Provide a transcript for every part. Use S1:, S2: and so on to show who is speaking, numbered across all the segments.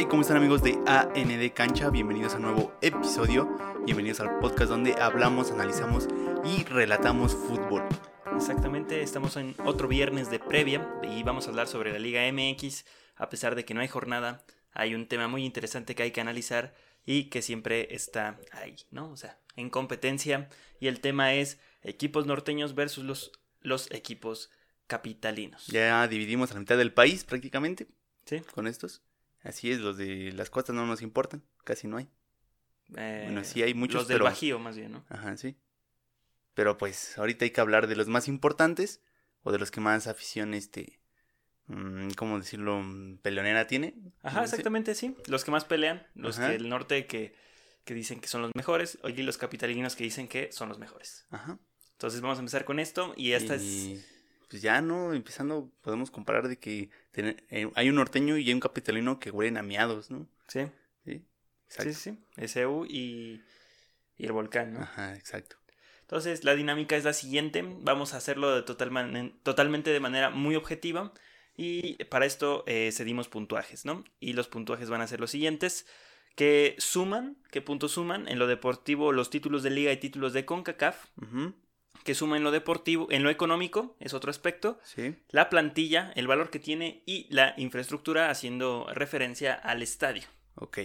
S1: Hey, ¿cómo están amigos de AND Cancha? Bienvenidos a un nuevo episodio. Bienvenidos al podcast donde hablamos, analizamos y relatamos fútbol.
S2: Exactamente, estamos en otro viernes de previa y vamos a hablar sobre la Liga MX. A pesar de que no hay jornada, hay un tema muy interesante que hay que analizar y que siempre está ahí, ¿no? O sea, en competencia. Y el tema es equipos norteños versus los, los equipos capitalinos.
S1: Ya dividimos a la mitad del país prácticamente
S2: ¿Sí?
S1: con estos. Así es, los de las costas no nos importan, casi no hay.
S2: Eh,
S1: Bueno, sí hay muchos,
S2: Los del
S1: pero-
S2: Bajío, más bien, ¿no?
S1: Ajá, sí. Pero pues ahorita hay que hablar de los más importantes o de los que más afición, este, mm, ¿cómo decirlo? Mm, Peleonera tiene.
S2: Ajá, exactamente, sí. Los que más pelean, los
S1: Ajá.
S2: del norte que, que dicen que son los mejores, y los capitalinos que dicen que son los mejores.
S1: Ajá.
S2: Entonces vamos a empezar con esto y esta es...
S1: Pues ya, ¿no? Empezando, podemos comparar de que ten- eh, hay un norteño y hay un capitalino que huelen a miados, ¿no?
S2: Sí,
S1: Sí,
S2: sí, sí, sí. SU y, y el volcán, ¿no?
S1: Ajá, exacto.
S2: Entonces, la dinámica es la siguiente. Vamos a hacerlo de total man- totalmente de manera muy objetiva. Y para esto eh, cedimos puntuajes, ¿no? Y los puntuajes van a ser los siguientes. Que suman, ¿qué puntos suman? En lo deportivo, los títulos de liga y títulos de CONCACAF.
S1: Ujú,
S2: Que suma en lo deportivo, en lo económico, es otro aspecto.
S1: Sí,
S2: La plantilla, el valor que tiene y la infraestructura haciendo referencia al estadio.
S1: ok.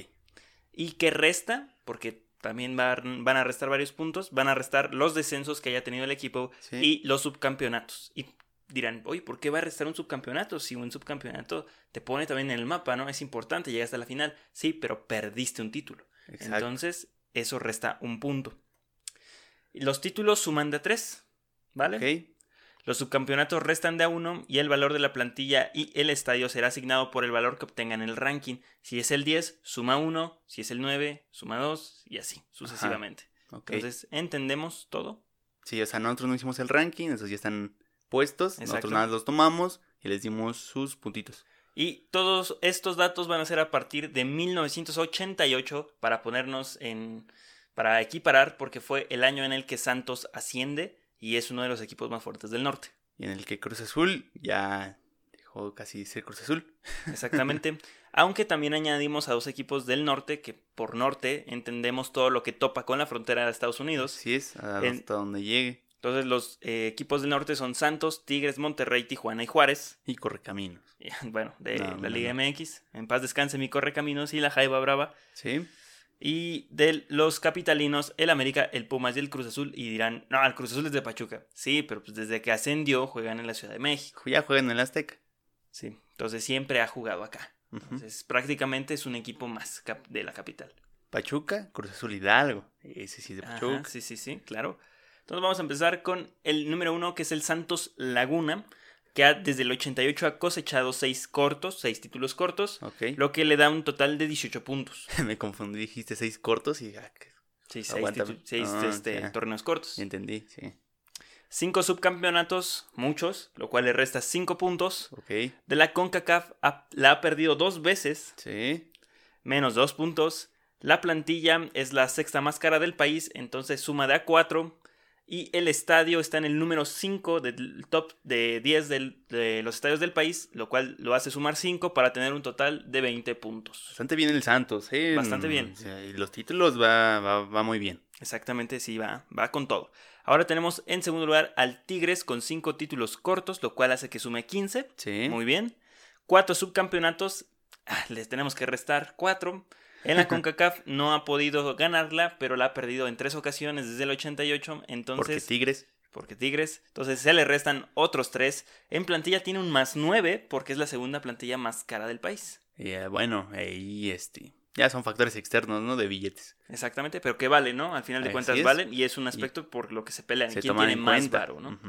S2: ¿Y qué resta? Porque también van, van a restar varios puntos. Van a restar los descensos que haya tenido el equipo
S1: Sí.
S2: y los subcampeonatos. Y dirán, oye, ¿por qué va a restar un subcampeonato? Si un subcampeonato te pone también en el mapa, ¿no? Es importante, llegaste a la final. Sí, pero perdiste un título.
S1: Exacto.
S2: Entonces, eso resta un punto. Los títulos suman de a tres, ¿vale?
S1: Ok,
S2: Los subcampeonatos restan de a uno y el valor de la plantilla y el estadio será asignado por el valor que obtengan en el ranking. Si es el 10, suma 1, si es el 9, suma 2 y así sucesivamente. Entonces, ¿entendemos todo?
S1: Sí, o sea, nosotros no hicimos el ranking, esos ya están puestos.
S2: Exacto.
S1: Nosotros nada más los tomamos y les dimos sus puntitos.
S2: Y todos estos datos van a ser a partir de 1988 para ponernos en... para equiparar porque fue el año en el que Santos asciende y es uno de los equipos más fuertes del norte.
S1: Y en el que Cruz Azul ya dejó casi ser Cruz Azul.
S2: Exactamente. Aunque también añadimos a dos equipos del norte, que por norte entendemos todo lo que topa con la frontera de Estados Unidos.
S1: Así es, hasta
S2: En-
S1: donde llegue.
S2: Entonces los eh, equipos del norte son Santos, Tigres, Monterrey, Tijuana y Juárez.
S1: Y Correcaminos.
S2: Y, Bueno, de
S1: No,
S2: la
S1: no,
S2: Liga
S1: no.
S2: MX. En paz descanse mi Correcaminos y la Jaiba Brava.
S1: Sí,
S2: Y de los capitalinos, el América, el Pumas y el Cruz Azul. Y dirán, no, el Cruz Azul es de Pachuca. Sí, pero pues desde que ascendió juegan en la Ciudad de México.
S1: ya juegan en el Azteca.
S2: Sí, entonces siempre ha jugado acá. Entonces prácticamente es un equipo más de la capital.
S1: Pachuca, Cruz Azul Hidalgo. Ese sí es de
S2: Ajá,
S1: Pachuca.
S2: sí, sí, sí, claro. Entonces vamos a empezar con el número uno, que es el Santos Laguna, que ha, desde el 88 ha cosechado seis cortos, seis títulos cortos,
S1: Ok.
S2: lo que le da un total de 18 puntos.
S1: Me confundí, dijiste seis cortos y ah, que-
S2: Sí, seis,
S1: Aguántame.
S2: titu- seis,
S1: Ah,
S2: este, torneos cortos.
S1: entendí, sí.
S2: Cinco subcampeonatos, muchos, lo cual le resta cinco puntos.
S1: Ok,
S2: De la CONCACAF ha- la ha perdido dos veces,
S1: sí.
S2: menos dos puntos. La plantilla es la sexta más cara del país, entonces suma de a 4. Y el estadio está en el número 5 del top de 10 del- de los estadios del país, lo cual lo hace sumar 5 para tener un total de 20 puntos.
S1: Bastante bien el Santos, ¿eh?
S2: Bastante bien.
S1: y los títulos va, va, va muy bien.
S2: Exactamente, sí, va, va con todo. Ahora tenemos en segundo lugar al Tigres con 5 títulos cortos, lo cual hace que sume 15.
S1: Sí.
S2: Muy bien. Cuatro subcampeonatos. ah, les tenemos que restar cuatro. En la CONCACAF no ha podido ganarla, pero la ha perdido en tres ocasiones desde el 88.
S1: Porque
S2: Entonces,
S1: Tigres.
S2: porque Tigres. Entonces se le restan otros tres. En plantilla tiene un más nueve porque es la segunda plantilla más cara del país.
S1: Y, eh, bueno, ahí este. Ya son factores externos, ¿no? De billetes.
S2: Exactamente, pero que vale, ¿no? Al final de
S1: Así
S2: cuentas
S1: es.
S2: vale y es un aspecto por lo que se pelean.
S1: Se
S2: ¿Quién tiene
S1: en
S2: más varo, no?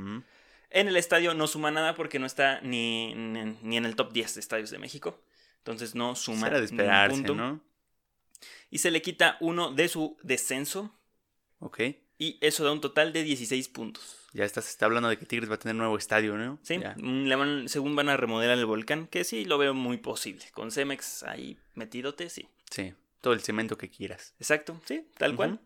S2: En el estadio no suma nada porque no está ni, ni, ni en el top 10 de estadios de México. Entonces no suma
S1: Era de esperarse,
S2: punto.
S1: ¿no?
S2: Y se le quita uno de su descenso.
S1: Ok.
S2: Y eso da un total de 16 puntos.
S1: Ya está, se está hablando de que Tigres va a tener nuevo estadio, ¿no?
S2: Sí, mm, le van- según van a remodelar el volcán, que sí lo veo muy posible. Con Cemex ahí metidote, sí.
S1: Sí. Todo el cemento que quieras.
S2: Exacto, sí, tal cual.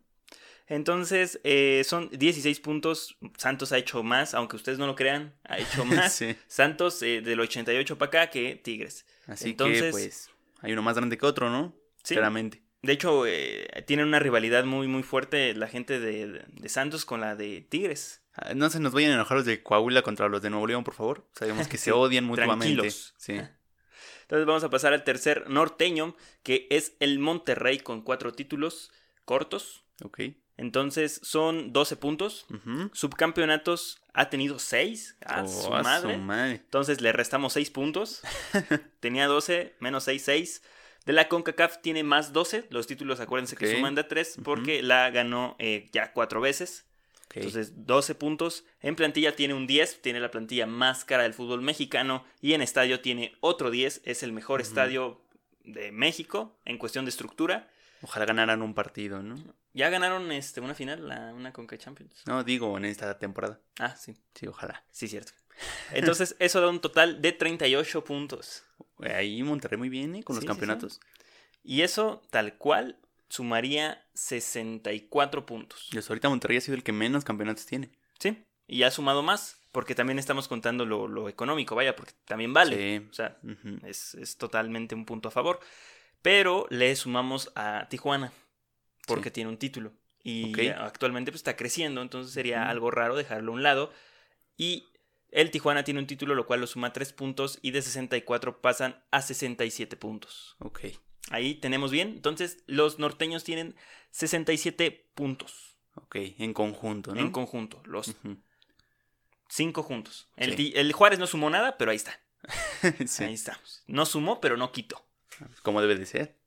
S2: Entonces, eh, son 16 puntos. Santos ha hecho más, aunque ustedes no lo crean, ha hecho más.
S1: sí.
S2: Santos eh, del 88 para acá que Tigres.
S1: Así que,
S2: Entonces-
S1: pues, hay uno más grande que otro, ¿no?
S2: Sí.
S1: Claramente.
S2: De hecho, eh, tienen una rivalidad muy, muy fuerte la gente de, de Santos con la de Tigres.
S1: Ah, No se nos vayan a enojar los de Coahuila contra los de Nuevo León, por favor. Sabemos que
S2: Sí,
S1: se odian mutuamente.
S2: tranquilos.
S1: Sí.
S2: Entonces vamos a pasar al tercer norteño, que es el Monterrey con cuatro títulos cortos.
S1: Ok.
S2: Entonces son 12 puntos. Subcampeonatos ha tenido 6. A
S1: Oh,
S2: su
S1: a
S2: madre.
S1: madre.
S2: Entonces le restamos 6 puntos. Tenía 12, menos 6, 6. De la CONCACAF tiene más 12. Los títulos, acuérdense que suman de 3
S1: Ujú.
S2: porque la ganó eh, ya 4 veces. Entonces 12 puntos. En plantilla tiene un 10. Tiene la plantilla más cara del fútbol mexicano. Y en estadio tiene otro 10. Es el mejor estadio de México en cuestión de estructura.
S1: Ojalá ganaran un partido, ¿no?
S2: Ya ganaron este, una final, la, una Conca Champions.
S1: No, digo, en esta temporada.
S2: Ah, sí.
S1: Sí, ojalá.
S2: Sí, cierto. Entonces, eso da un total de 38 puntos.
S1: Ahí Monterrey muy bien, ¿eh? Con los
S2: Sí, sí, sí.
S1: campeonatos.
S2: Y eso, tal cual, sumaría 64 puntos.
S1: Y hasta ahorita Monterrey ha sido el que menos campeonatos tiene.
S2: Sí. Y ha sumado más, porque también estamos contando lo, lo económico, vaya, porque también vale.
S1: Sí.
S2: O sea, es, es totalmente un punto a favor. Pero le sumamos a Tijuana, porque tiene un título. Y actualmente pues, está creciendo, entonces sería algo raro dejarlo a un lado. Y el Tijuana tiene un título, lo cual lo suma 3 puntos, y de 64 pasan a 67 puntos.
S1: Ok.
S2: Ahí tenemos bien. Entonces, los norteños tienen 67 puntos
S1: Ok. En conjunto, ¿no?
S2: en conjunto, los cinco juntos. El,
S1: Sí.
S2: el Juárez no sumó nada, pero ahí está.
S1: sí.
S2: Ahí estamos. No sumó, pero no quitó.
S1: Como debe de ser.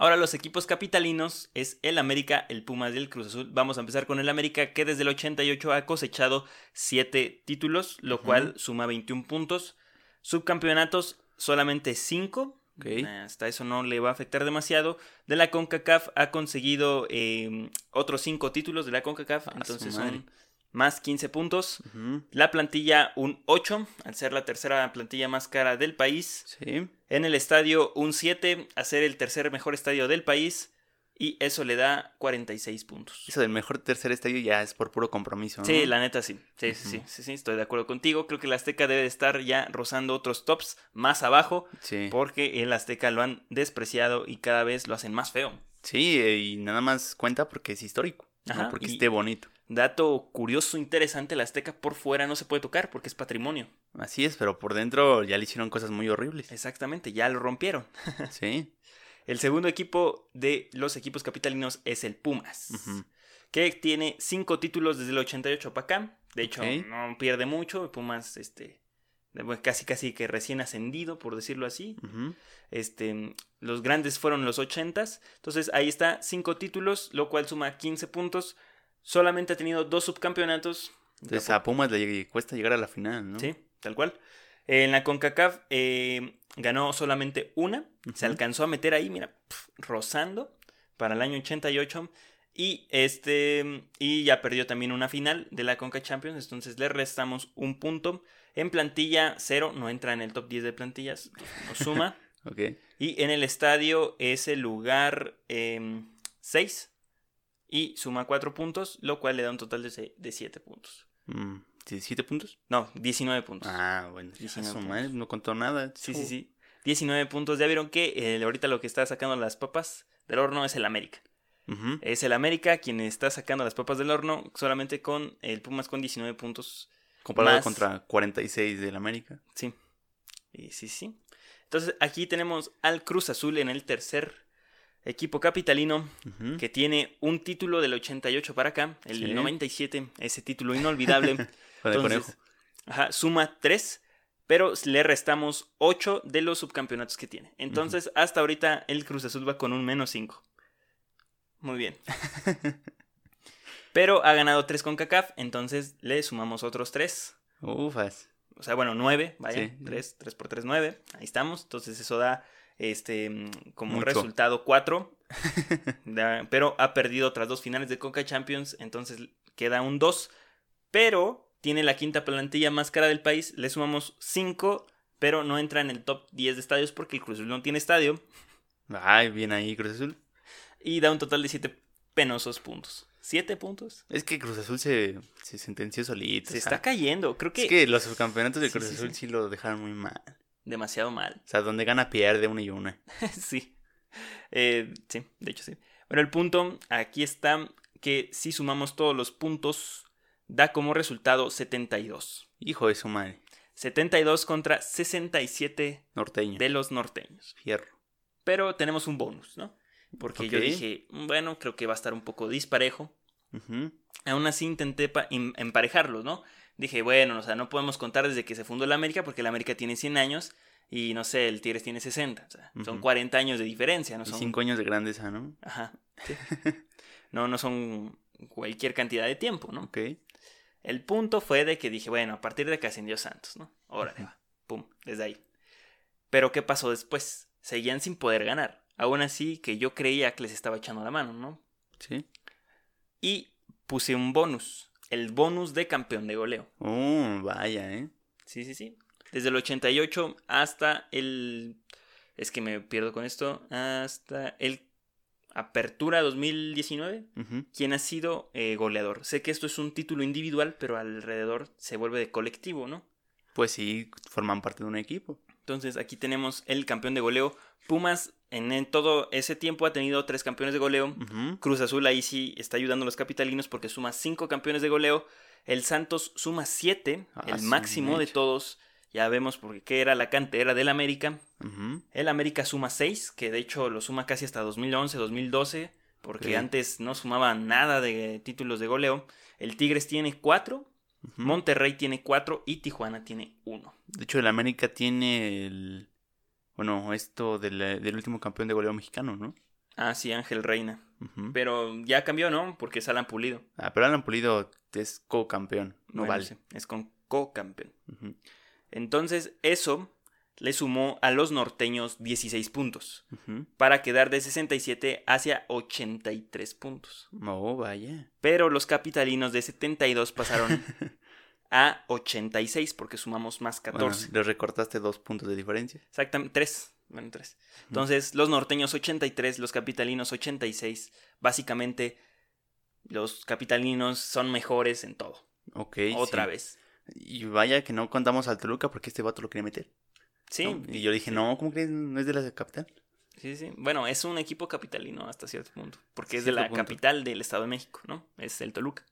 S2: Ahora los equipos capitalinos es el América, el Pumas y el Cruz Azul. Vamos a empezar con el América que desde el 88 ha cosechado 7 títulos, lo cual suma 21 puntos. Subcampeonatos solamente 5.
S1: Ok.
S2: Hasta eso no le va a afectar demasiado. De la CONCACAF ha conseguido eh, otros 5 títulos de la CONCACAF. Entonces son más 15 puntos. La plantilla un 8, al ser la tercera plantilla más cara del país.
S1: Sí.
S2: En el estadio un 7, a ser el tercer mejor estadio del país. Y eso le da 46 puntos.
S1: Eso del mejor tercer estadio ya es por puro compromiso, ¿no?
S2: Sí, la neta sí. Sí, sí, sí,
S1: Ujú.
S2: sí, sí, estoy de acuerdo contigo. Creo que el Azteca debe de estar ya rozando otros tops más abajo.
S1: Sí.
S2: Porque el Azteca lo han despreciado y cada vez lo hacen más feo.
S1: Sí, eh, y nada más cuenta porque es histórico. ¿no?
S2: Ajá,
S1: Porque
S2: y-
S1: esté bonito.
S2: Dato curioso, interesante, el Azteca por fuera no se puede tocar porque es patrimonio.
S1: Así es, pero por dentro ya le hicieron cosas muy horribles.
S2: Exactamente, ya lo rompieron.
S1: Sí.
S2: El segundo equipo de los equipos capitalinos es el Pumas, que tiene cinco títulos desde el 88 para acá. De hecho, no pierde mucho. Pumas, este, casi casi que recién ascendido, por decirlo así. Este, los grandes fueron los 80s. Entonces ahí está, cinco títulos, lo cual suma 15 puntos. Solamente ha tenido dos subcampeonatos.
S1: Entonces a Pumas le cuesta llegar a la final, ¿no?
S2: Sí, tal cual. En la CONCACAF eh, ganó solamente una. Se alcanzó a meter ahí, mira, pf, rozando para el año 88. Y este y ya perdió también una final de la Conca Champions. Entonces le restamos un punto. En plantilla, cero. No entra en el top 10 de plantillas. No suma.
S1: Ok.
S2: y en el estadio es el lugar 6. Y suma 4 puntos. Lo cual le da un total de, de 7 puntos.
S1: Mm, ¿17 puntos?
S2: No, 19 puntos.
S1: Ah, bueno.
S2: 19
S1: a su
S2: puntos.
S1: madre, no contó nada.
S2: Sí, sí, sí. 19 puntos. Ya vieron que eh, ahorita lo que está sacando las papas del horno es el América. Es el América quien está sacando las papas del horno solamente con el Pumas con 19 puntos.
S1: Comparado
S2: más-
S1: contra 46 del América.
S2: Sí. Y sí, sí. Entonces aquí tenemos al Cruz Azul en el tercer equipo capitalino que tiene un título del 88 para acá, el
S1: Sí.
S2: 97, ese título inolvidable.
S1: Con el
S2: Entonces,
S1: conejo.
S2: Ajá, suma 3, pero le restamos 8 de los subcampeonatos que tiene. Entonces, hasta ahorita el Cruz Azul va con un menos 5. Muy bien. pero ha ganado 3 con CACAF, entonces le sumamos otros 3.
S1: Ufas.
S2: O sea, bueno, 9, vaya,
S1: Sí.
S2: 3, 3 por 3, 9. Ahí estamos. Entonces eso da este mm, como un
S1: Mucho.
S2: resultado 4. Da- pero ha perdido otras dos finales de Coca Champions, entonces queda un 2. Pero tiene la quinta plantilla más cara del país. Le sumamos 5, pero no entra en el top 10 de estadios porque el Cruz Azul no tiene estadio.
S1: Ay, bien ahí, Cruz Azul.
S2: Y da un total de 7 penosos puntos. 7 puntos.
S1: Es que Cruz Azul se, se sentenció solito.
S2: Se
S1: o sea,
S2: está cayendo. Creo que,
S1: Es que los subcampeonatos de Cruz
S2: sí,
S1: Azul
S2: sí.
S1: sí lo dejaron muy mal.
S2: Demasiado mal.
S1: O sea, donde gana pierde una y una.
S2: sí. Eh, sí, de hecho sí. Bueno, el punto aquí está que si sumamos todos los puntos, da como resultado 72.
S1: Hijo de su madre.
S2: 72 contra 67
S1: Norteño.
S2: de los norteños.
S1: Fierro.
S2: Pero tenemos un bonus, ¿no? Porque yo dije, bueno, creo que va a estar un poco disparejo. Aún así intenté em- emparejarlos, ¿no? Dije, bueno, o sea, no podemos contar desde que se fundó la América porque la América tiene 100 años y, no sé, el Tigres tiene 60. O sea, son
S1: Ujú.
S2: 40 años de diferencia, ¿no? Son...
S1: cinco años de grandeza, ¿no?
S2: Ajá. sí. no, no son cualquier cantidad de tiempo, ¿no?
S1: Ok.
S2: El punto fue de que dije, bueno, a partir de que ascendió Santos, ¿no? Órale, va. Pum, desde ahí. Pero ¿qué pasó después? Seguían sin poder ganar. Aún así que yo creía que les estaba echando la mano, ¿no?
S1: Sí.
S2: Y puse un bonus. El bonus de campeón de goleo.
S1: Oh, vaya, ¿eh?
S2: Sí, sí, sí. Desde el 88 hasta el... Es que me pierdo con esto. Hasta el... Apertura 2019.
S1: Ujú.
S2: ¿Quién ha sido eh, goleador? Sé que esto es un título individual, pero alrededor se vuelve de colectivo, ¿no?
S1: Pues sí, forman parte de un equipo.
S2: Entonces aquí tenemos el campeón de goleo. Pumas en, en todo ese tiempo ha tenido tres campeones de goleo. Cruz Azul ahí sí está ayudando a los capitalinos porque suma cinco campeones de goleo. El Santos suma siete,
S1: Ah,
S2: el máximo de todos. Ya vemos por qué era la cantera del América. El América suma seis, que de hecho lo suma casi hasta 2011, 2012, porque antes no sumaba nada de títulos de goleo. El Tigres tiene cuatro. Monterrey tiene cuatro y Tijuana tiene uno.
S1: De hecho, el América tiene el. Bueno, esto del, del último campeón de goleo mexicano, ¿no?
S2: Ah, sí, Ángel Reina. Pero ya cambió, ¿no? Porque es Alan Pulido.
S1: Ah, pero Alan Pulido es co-campeón, no
S2: Bueno,
S1: vale.
S2: sí, es con co-campeón. Entonces, eso le sumó a los norteños 16 puntos, para quedar de 67 hacia 83 puntos.
S1: Oh, vaya.
S2: Pero los capitalinos de 72 pasaron a 86 porque sumamos más 14.
S1: Bueno, le recortaste dos puntos de diferencia.
S2: Exactamente, 3. Bueno, 3. Entonces, los norteños 83, los capitalinos 86. Básicamente, los capitalinos son mejores en todo.
S1: Ok.
S2: Otra
S1: sí.
S2: vez.
S1: Y vaya que no contamos al Toluca porque este vato lo quería meter.
S2: Sí.
S1: ¿no? Y yo dije, no, ¿cómo crees? No es de la capital.
S2: Sí, sí. Bueno, es un equipo capitalino hasta cierto punto. Porque es de la
S1: punto.
S2: capital del Estado de México, ¿no? Es el Toluca.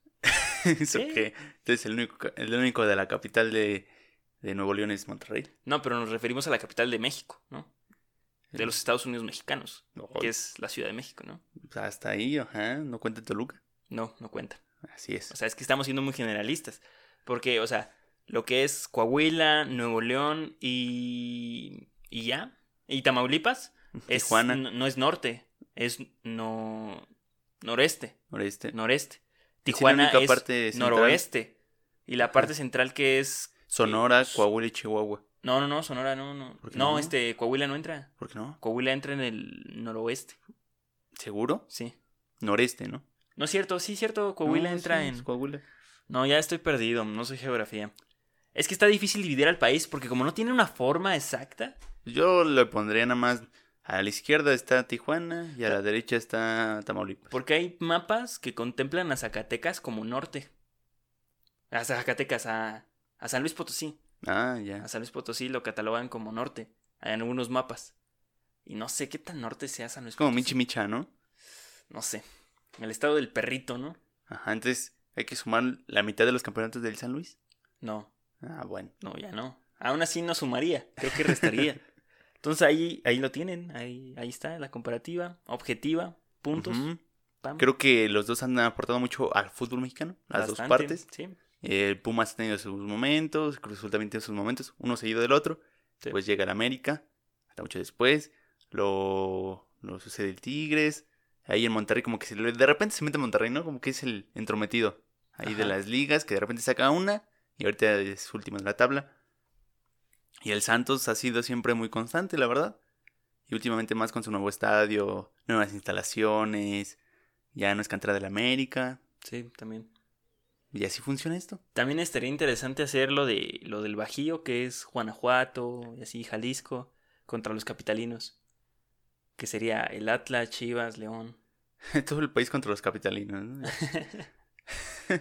S1: Eso
S2: Sí.
S1: que. Entonces, el único, el único de la capital de, de Nuevo León es Monterrey.
S2: No, pero nos referimos a la capital de México, ¿no? De los Estados Unidos mexicanos,
S1: No,
S2: que es la Ciudad de México, ¿no?
S1: hasta ahí, ajá. No cuenta Toluca.
S2: No, no cuenta.
S1: Así es.
S2: O sea, es que estamos siendo muy generalistas. Porque, o sea, lo que es Coahuila, Nuevo León y. y ya. Y Tamaulipas es, no, no es norte, es no, noreste,
S1: noreste.
S2: noreste.
S1: Sí, la
S2: Tijuana
S1: única
S2: es
S1: parte
S2: noroeste. Y la parte central que es.
S1: Sonora,
S2: eh,
S1: Coahuila y Chihuahua.
S2: No, no, no, Sonora no, no.
S1: ¿Por qué
S2: No,
S1: no?
S2: este, Coahuila no entra.
S1: ¿Por qué no?
S2: Coahuila entra en el noroeste,
S1: ¿Seguro?
S2: sí.
S1: Noreste, ¿no?
S2: No es cierto, sí es cierto, Coahuila
S1: No,
S2: entra
S1: sí,
S2: en...
S1: Coahuila.
S2: No, ya estoy perdido, no soy geografía. Es que está difícil dividir al país porque como no tiene una forma exacta,
S1: Yo le pondría nada más. A la izquierda está Tijuana y a la derecha está Tamaulipas.
S2: porque hay mapas que contemplan a Zacatecas como norte. A Zacatecas, a, a San Luis Potosí.
S1: Ah, ya.
S2: A San Luis Potosí lo catalogan como norte en algunos mapas. Y no sé qué tan norte sea San Luis
S1: como
S2: Potosí.
S1: Michi Micha, ¿no?
S2: No sé. El estado del perrito, ¿no?
S1: Ajá, entonces hay que sumar la mitad de los campeonatos del San Luis.
S2: No,
S1: Ah, bueno.
S2: no, ya no. Aún así no sumaría, creo que restaría. Entonces ahí, ahí lo tienen, ahí, ahí está la comparativa, objetiva, puntos.
S1: Creo que los dos han aportado mucho al fútbol mexicano, las dos partes.
S2: Sí,
S1: El Pumas ha tenido sus momentos, Cruz también tiene sus momentos, uno seguido del otro.
S2: Sí.
S1: Pues llega el América, hasta mucho después. Lo, lo sucede el Tigres. Ahí en Monterrey, como que se, le- de repente se mete Monterrey, ¿no? Como que es el entrometido ahí de las ligas, que de repente saca una y ahorita es último en la tabla. Y el Santos ha sido siempre muy constante, la verdad. Y últimamente más con su nuevo estadio, nuevas instalaciones, ya no es cantera del América.
S2: sí, también.
S1: Y así funciona esto.
S2: También estaría interesante hacer lo, de, lo del Bajío, que es Guanajuato y así Jalisco, contra los capitalinos. Que sería el Atlas, Chivas, León.
S1: Todo el país contra los capitalinos. ¿no?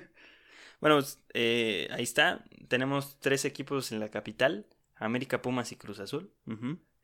S2: Bueno, pues, eh, ahí está. Tenemos tres equipos en la capital. América, Pumas y Cruz Azul.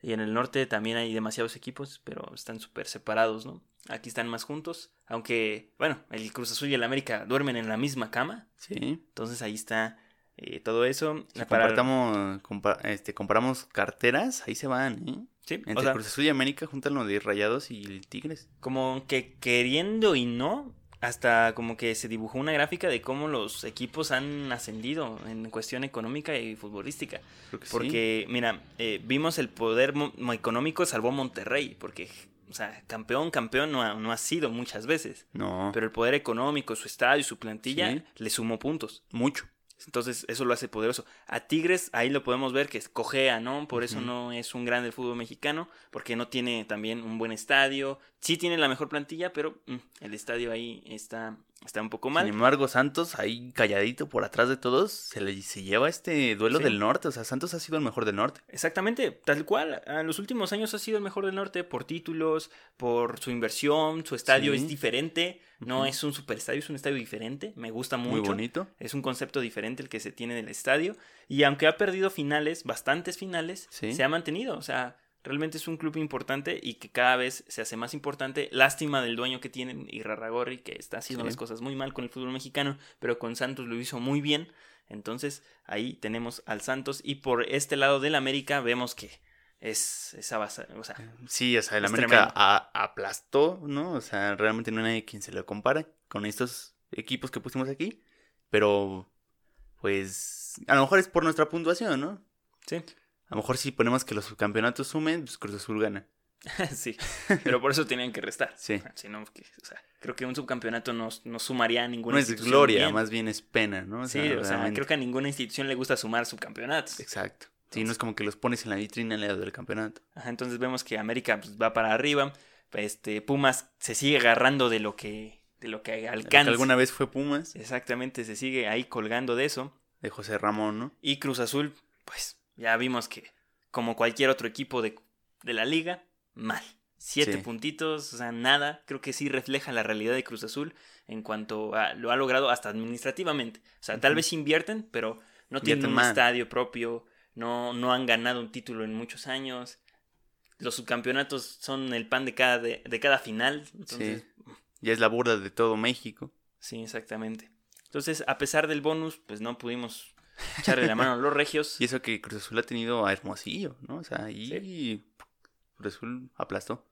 S2: Y en el norte también hay demasiados equipos, pero están súper separados, ¿no? Aquí están más juntos, aunque, bueno, el Cruz Azul y el América duermen en la misma cama,
S1: Sí.
S2: entonces ahí está eh, todo eso.
S1: Si
S2: Para-
S1: compartamos, compa- este, comparamos carteras, ahí se van, ¿eh?
S2: Sí,
S1: Entre
S2: o sea,
S1: Cruz Azul y América juntan lo de Rayados y Tigres.
S2: como que queriendo y no, hasta como que se dibujó una gráfica de cómo los equipos han ascendido en cuestión económica y futbolística.
S1: Sí.
S2: Porque, mira, eh, vimos el poder económico salvó Monterrey, porque, o sea, campeón, campeón no ha, no ha sido muchas veces.
S1: No,
S2: Pero el poder económico, su estadio, su plantilla,
S1: Sí.
S2: le sumó puntos.
S1: mucho.
S2: Entonces, eso lo hace poderoso. A Tigres, ahí lo podemos ver que cojea, ¿no? Por eso no es un gran del fútbol mexicano, porque no tiene también un buen estadio. Sí tiene la mejor plantilla, pero mm, el estadio ahí está, está un poco mal.
S1: Sin embargo, Santos, ahí calladito por atrás de todos, se le se lleva este duelo
S2: Sí.
S1: del norte. O sea, Santos ha sido el mejor del norte.
S2: Exactamente, tal cual. En los últimos años ha sido el mejor del norte por títulos, por su inversión, su estadio
S1: Sí.
S2: es diferente. No es un superestadio, es un estadio diferente. Me gusta mucho.
S1: Muy bonito.
S2: Es un concepto diferente el que se tiene del estadio. Y aunque ha perdido finales, bastantes finales,
S1: Sí.
S2: se ha mantenido. O sea, realmente es un club importante y que cada vez se hace más importante. Lástima del dueño que tienen, Irarragorri, que está haciendo
S1: Sí.
S2: las cosas muy mal con el fútbol mexicano, pero con Santos lo hizo muy bien. Entonces, ahí tenemos al Santos. Y por este lado del América vemos que es esa base. O sea,
S1: Sí, o sea, el América a- aplastó, ¿no? O sea, realmente no hay nadie quien se le compara con estos equipos que pusimos aquí. Pero, pues, a lo mejor es por nuestra puntuación, ¿no?
S2: sí.
S1: A lo mejor si ponemos que los subcampeonatos sumen, pues Cruz Azul gana.
S2: sí. Pero por eso tenían que restar.
S1: Sí.
S2: Si no, que- o sea, creo que un subcampeonato no, no sumaría a ninguna
S1: No es
S2: institución
S1: gloria,
S2: bien.
S1: más bien es pena, ¿no?
S2: Sí, o sea, creo que a ninguna institución le gusta sumar subcampeonatos.
S1: Exacto. Sí, no es como que los pones en la vitrina al lado del campeonato.
S2: Ajá, entonces vemos que América pues, va para arriba. Este, Pumas se sigue agarrando de lo que, de lo que
S1: Que
S2: alcanza.
S1: alguna vez fue Pumas,
S2: Exactamente, se sigue ahí colgando de eso.
S1: de José Ramón, ¿no?
S2: Y Cruz Azul, pues ya vimos que, como cualquier otro equipo de, de la liga, mal. Siete
S1: Sí.
S2: puntitos, o sea, nada. Creo que sí refleja la realidad de Cruz Azul en cuanto a lo ha logrado hasta administrativamente. O sea, tal vez invierten, pero no tienen un
S1: mal.
S2: estadio propio, no, no han ganado un título en muchos años. Los subcampeonatos son el pan de cada, de, de cada final. Entonces,
S1: Ya es la burla de todo México.
S2: Sí, exactamente. Entonces, a pesar del bonus, pues no pudimos echarle la mano a los regios.
S1: Y eso que Cruz Azul ha tenido a Hermosillo, ¿no? O sea, ahí Cruz Azul aplastó.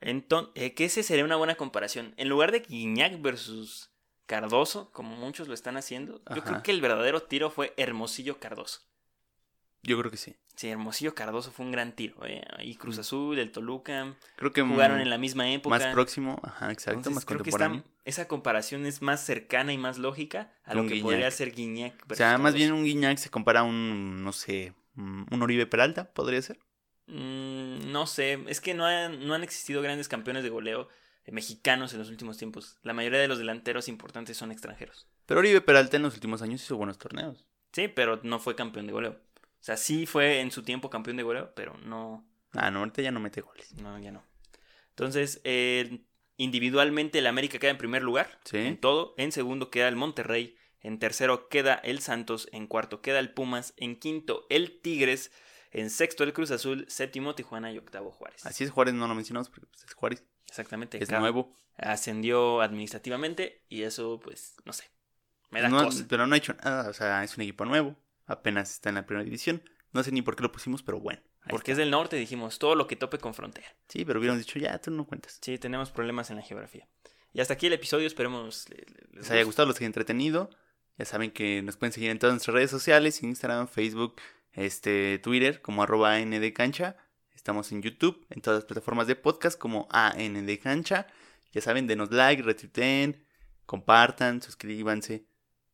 S2: Entonces, eh, que ese sería una buena comparación. En lugar de Guiñac versus Cardoso, como muchos lo están haciendo, yo creo que el verdadero tiro fue Hermosillo Cardoso.
S1: Yo creo que sí.
S2: Sí, Hermosillo Cardoso fue un gran tiro. eh. Y Cruz Azul, el Toluca,
S1: Creo que
S2: jugaron
S1: mm,
S2: en la misma época.
S1: más próximo, ajá, exacto,
S2: Entonces,
S1: más
S2: creo que esa comparación es más cercana y más lógica a lo que podría ser Guiñac.
S1: O sea, más bien un Guiñac se compara a un, no sé, un un Oribe Peralta, podría ser.
S2: Mm, no sé, es que no han, no han existido grandes campeones de goleo eh, mexicanos en los últimos tiempos. La mayoría de los delanteros importantes son extranjeros.
S1: Pero Oribe Peralta en los últimos años hizo buenos torneos.
S2: Sí, pero no fue campeón de goleo. O sea, sí fue en su tiempo campeón de goleo, pero no,
S1: Ah, no, ahorita ya no mete goles.
S2: no, ya no. Entonces, eh, individualmente el América queda en primer lugar
S1: Sí.
S2: en todo. En segundo queda el Monterrey. En tercero queda el Santos. En cuarto queda el Pumas. En quinto el Tigres. En sexto el Cruz Azul. Séptimo Tijuana y octavo Juárez.
S1: Así es, Juárez no lo mencionamos porque pues, es Juárez.
S2: Exactamente.
S1: Es
S2: cada-
S1: nuevo.
S2: ascendió administrativamente y eso pues no sé me da
S1: No-
S2: cosa
S1: pero no ha hecho nada, o sea, es un equipo nuevo. Apenas está en la primera división. No sé ni por qué lo pusimos, pero bueno.
S2: porque es del norte dijimos todo lo que tope con frontera
S1: Sí, pero hubiéramos dicho, ya, tú no cuentas.
S2: sí tenemos problemas en la geografía y hasta aquí el episodio esperemos le- le- les
S1: les haya gustado, los haya entretenido. Ya saben que nos pueden seguir en todas nuestras redes sociales, Instagram, Facebook, este, Twitter, como arroba ANDcancha. Estamos en YouTube, en todas las plataformas de podcast como ANDcancha. Ya saben, denos like, retuiteen, compartan, suscríbanse,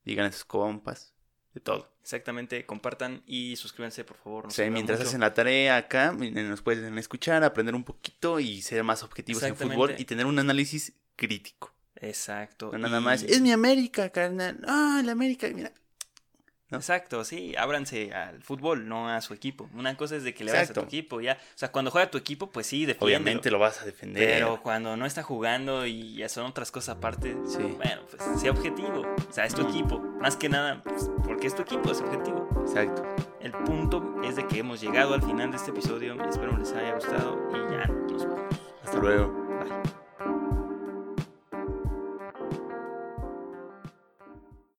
S1: digan a sus compas, de todo.
S2: exactamente compartan y suscríbanse por favor ayuda
S1: mientras
S2: mucho.
S1: hacen la tarea acá, nos pueden escuchar, aprender un poquito y ser más objetivos en fútbol y tener un análisis crítico.
S2: exacto
S1: No nada
S2: y-
S1: más, es mi América, carnal. Ah, la América, mira. ¿No?
S2: Exacto, sí, ábranse al fútbol, no a su equipo. Una cosa es de que le vayas a tu equipo, ya. O sea, cuando juega tu equipo, pues sí, defiéndelo.
S1: Obviamente lo vas a defender.
S2: Pero cuando no está jugando y ya son otras cosas aparte,
S1: Sí.
S2: bueno, pues sea objetivo. O sea, es tu equipo. Más que nada, pues, porque es tu equipo, es objetivo.
S1: Exacto.
S2: el punto es de que hemos llegado al final de este episodio. Espero les haya gustado y ya nos vamos.
S1: Hasta luego.